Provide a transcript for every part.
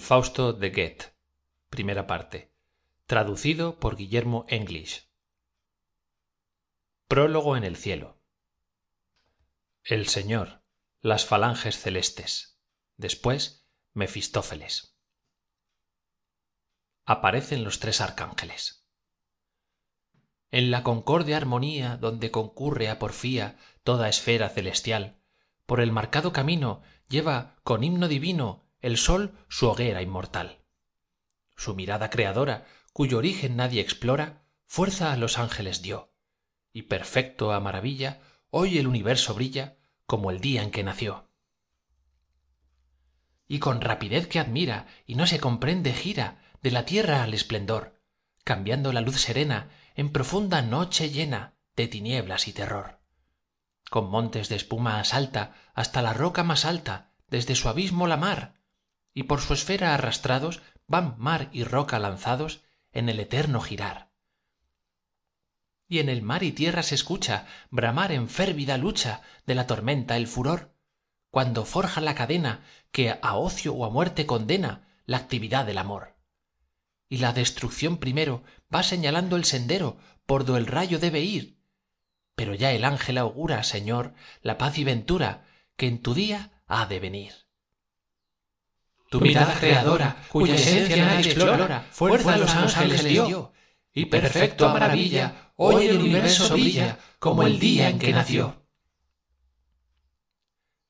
fausto de goethe. Traducido por guillermo english. Prólogo en el cielo. El señor las falanges celestes. Después mefistófeles. Aparecen los tres arcángeles. En la concorde armonía donde concurre á porfía toda esfera celestial por el marcado camino lleva con himno divino el sol su hoguera inmortal. Su mirada creadora cuyo origen nadie explora fuerza á los ángeles dio y perfecto á maravilla hoy el universo brilla como el día en que nació. Y con rapidez que admira y no se comprende gira de la tierra al esplendor cambiando la luz serena en profunda noche llena de tinieblas y terror con montes de espuma asalta hasta la roca más alta desde su abismo la mar. Y por su esfera arrastrados van mar y roca lanzados en el eterno girar. Y en el mar y tierra se escucha bramar en férvida lucha de la tormenta el furor cuando forja la cadena que á ocio ó á muerte condena la actividad del amor. Y la destrucción primero va señalando el sendero por do el rayo debe ir pero ya el ángel augura señor la paz y ventura que en tu día ha de venir. Tu mirada creadora cuya esencia nadie explora fuerza á los ángeles dio y perfecto á maravilla hoy el universo brilla como el día en que nació.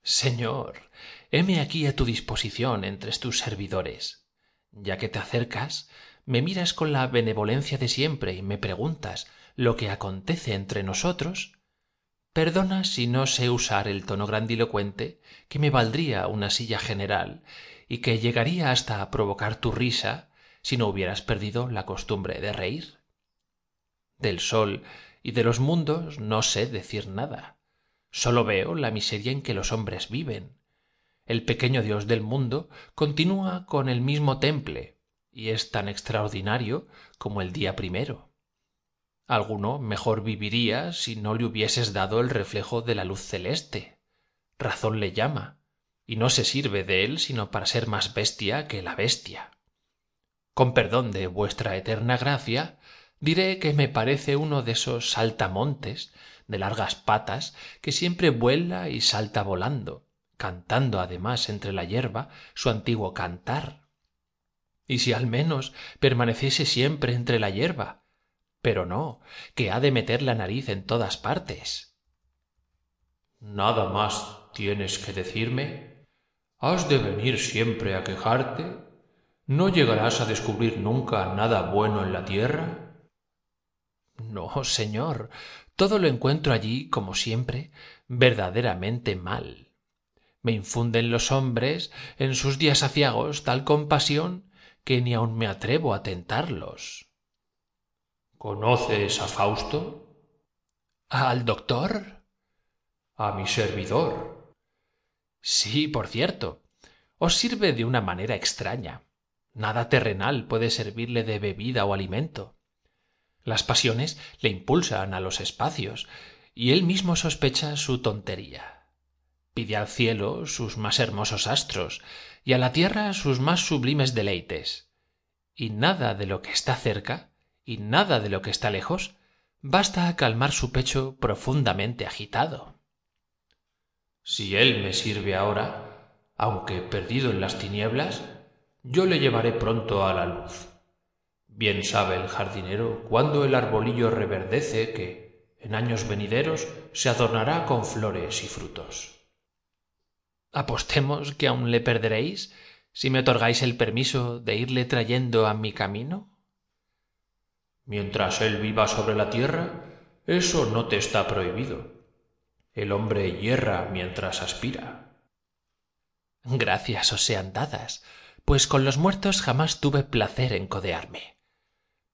señor heme aquí á tu disposición entre tus servidores. Ya que te acercas me miras con la benevolencia de siempre y me preguntas lo que acontece entre nosotros. Perdona si no sé usar el tono grandilocuente que me valdría una silla general y que llegaría hasta á provocar tu risa si no hubieras perdido la costumbre de reír. Del sol y de los mundos no sé decir nada. Sólo veo la miseria en que los hombres viven. El pequeño dios del mundo continúa con el mismo temple y es tan extraordinario como el día primero alguno mejor viviría si no le hubieses dado el reflejo de la luz celeste. Razón le llama y no se sirve de él sino para ser más bestia que la bestia. Con perdón de vuestra eterna gracia diré que me parece uno de esos saltamontes de largas patas que siempre vuela y salta volando cantando además entre la yerba su antiguo cantar. Y si al menos permaneciese siempre entre la yerba pero no que ha de meter la nariz en todas partes. Nada más tienes que decirme has de venir siempre á quejarte no llegarás á descubrir nunca nada bueno en la tierra no señor todo lo encuentro allí como siempre verdaderamente mal. Me infunden los hombres en sus días aciagos tal compasión que ni aun me atrevo á tentarlos conoces á fausto al doctor a mi servidor. Sí por cierto. Os sirve de una manera extraña. Nada terrenal puede servirle de bebida ó alimento. Las pasiones le impulsan á los espacios y él mismo sospecha su tontería. Pide al cielo sus más hermosos astros y á la tierra sus más sublimes deleites. Y nada de lo que está cerca y nada de lo que está lejos basta calmar su pecho profundamente agitado. Si él me sirve ahora aunque perdido en las tinieblas yo le llevaré pronto á la luz. Bien sabe el jardinero cuándo el arbolillo reverdece que en años venideros se adornará con flores y frutos. Apostemos que aun le perderéis si me otorgáis el permiso de irle trayendo á mi camino mientras él viva sobre la tierra eso no te está prohibido. El hombre yerra mientras aspira. Gracias os sean dadas pues con los muertos jamás tuve placer en codearme.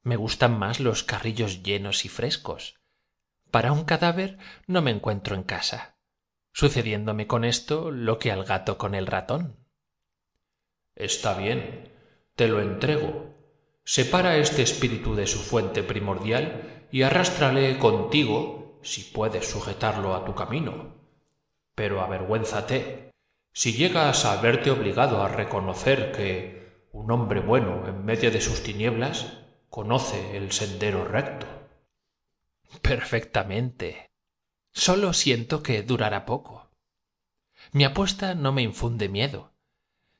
Me gustan más los carrillos llenos y frescos. Para un cadáver no me encuentro en casa sucediéndome con esto lo que al gato con el ratón. Está bien te lo entrego separa este espíritu de su fuente primordial y arrástrale contigo si puedes sujetarlo á tu camino. Pero avergüénzate. Si llegas a verte obligado a reconocer que un hombre bueno en medio de sus tinieblas conoce el sendero recto. Perfectamente. Sólo siento que durará poco. Mi apuesta no me infunde miedo.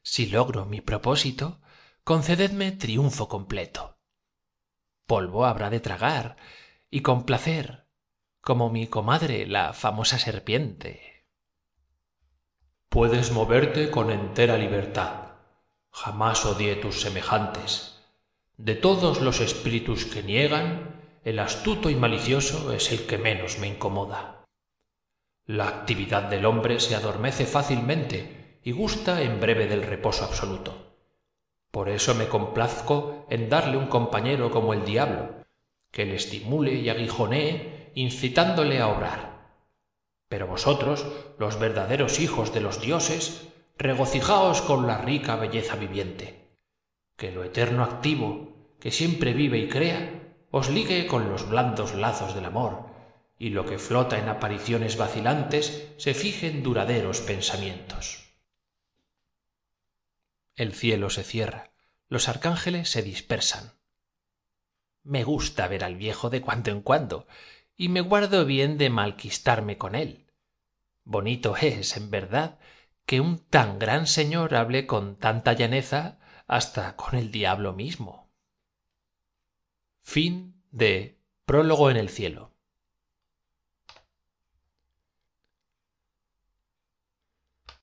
Si logro mi propósito concededme triunfo completo. Polvo habrá de tragar y con placer como mi comadre la famosa serpiente. Puedes moverte con entera libertad. Jamás odié tus semejantes. De todos los espíritus que niegan el astuto y malicioso es el que menos me incomoda. La actividad del hombre se adormece fácilmente y gusta en breve del reposo absoluto por eso me complazco en darle un compañero como el diablo que le estimule y aguijonee incitándole a obrar. Pero vosotros los verdaderos hijos de los dioses regocijaos con la rica belleza viviente. Que lo eterno activo que siempre vive y crea os ligue con los blandos lazos del amor y lo que flota en apariciones vacilantes se fije en duraderos pensamientos el cielo se cierra los arcángeles se dispersan. Me gusta ver al viejo de cuando en cuando y me guardo bien de malquistarme con él. Bonito es en verdad que un tan gran señor hable con tanta llaneza hasta con el diablo mismo. Prólogo en el cielo